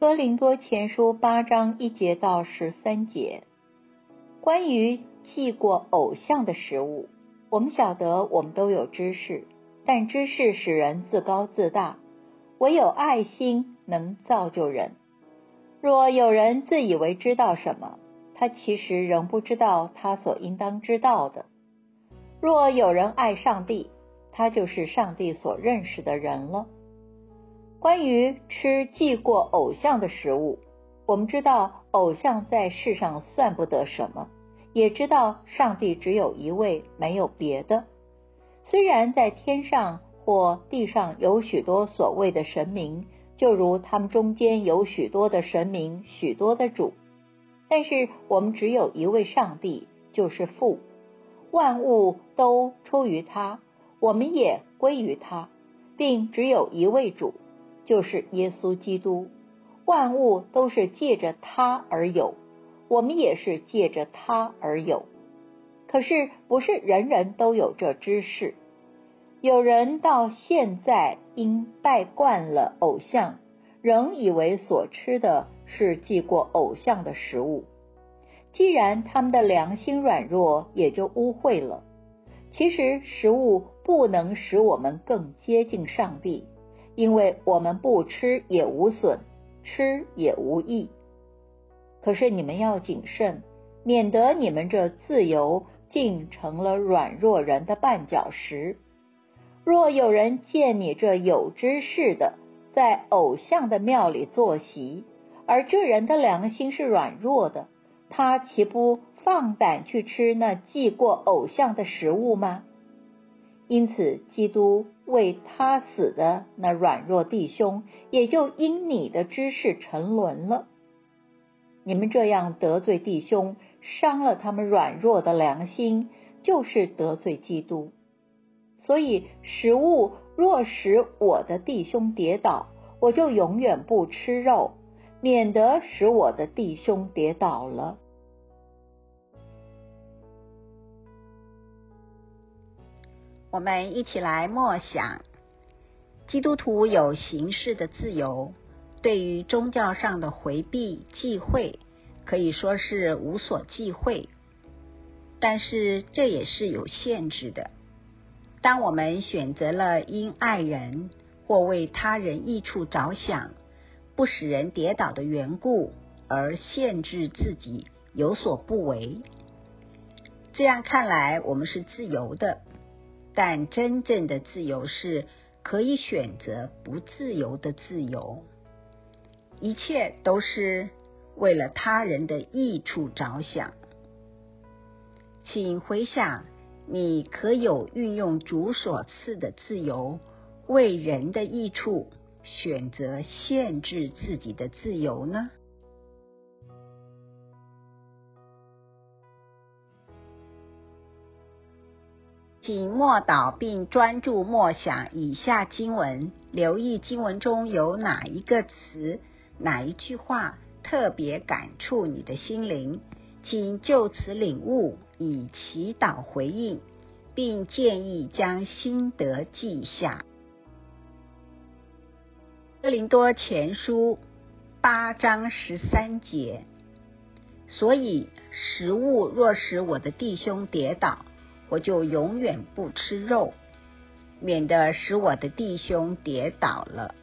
哥林多前书八章一节到十三节，关于祭过偶像的食物，我们晓得我们都有知识，但知识使人自高自大，唯有爱心能造就人。若有人自以为知道什么，他其实仍不知道他所应当知道的。若有人爱上帝，他就是上帝所认识的人了。关于吃祭过偶像的食物，我们知道偶像在世上算不得什么，也知道上帝只有一位，没有别的。虽然在天上或地上有许多所谓的神明，就如他们中间有许多的神明、许多的主，但是我们只有一位上帝，就是父，万物都出于他，我们也归于他，并只有一位主。就是耶稣基督，万物都是借着他而有，我们也是借着他而有。可是不是人人都有这知识，有人到现在因拜惯了偶像，仍以为所吃的是祭过偶像的食物。既然他们的良心软弱，也就污秽了。其实食物不能使我们更接近上帝。因为我们不吃也无损，吃也无益。可是你们要谨慎，免得你们这自由竟成了软弱人的绊脚石。若有人见你这有知识的在偶像的庙里坐席，而这人的良心是软弱的，他岂不放胆去吃那祭过偶像的食物吗？因此，基督为他死的那软弱弟兄，也就因你的知识沉沦了。你们这样得罪弟兄，伤了他们软弱的良心，就是得罪基督。所以，食物若使我的弟兄跌倒，我就永远不吃肉，免得使我的弟兄跌倒了。我们一起来默想：基督徒有形式的自由，对于宗教上的回避忌讳，可以说是无所忌讳。但是这也是有限制的。当我们选择了因爱人或为他人益处着想，不使人跌倒的缘故而限制自己有所不为，这样看来，我们是自由的。但真正的自由是可以选择不自由的自由，一切都是为了他人的益处着想。请回想，你可有运用主所赐的自由，为人的益处选择限制自己的自由呢？请默祷并专注默想以下经文，留意经文中有哪一个词、哪一句话特别感触你的心灵，请就此领悟，以祈祷回应，并建议将心得记下。哥林多前书八章十三节，所以食物若使我的弟兄跌倒。我就永远不吃肉，免得使我的弟兄跌倒了。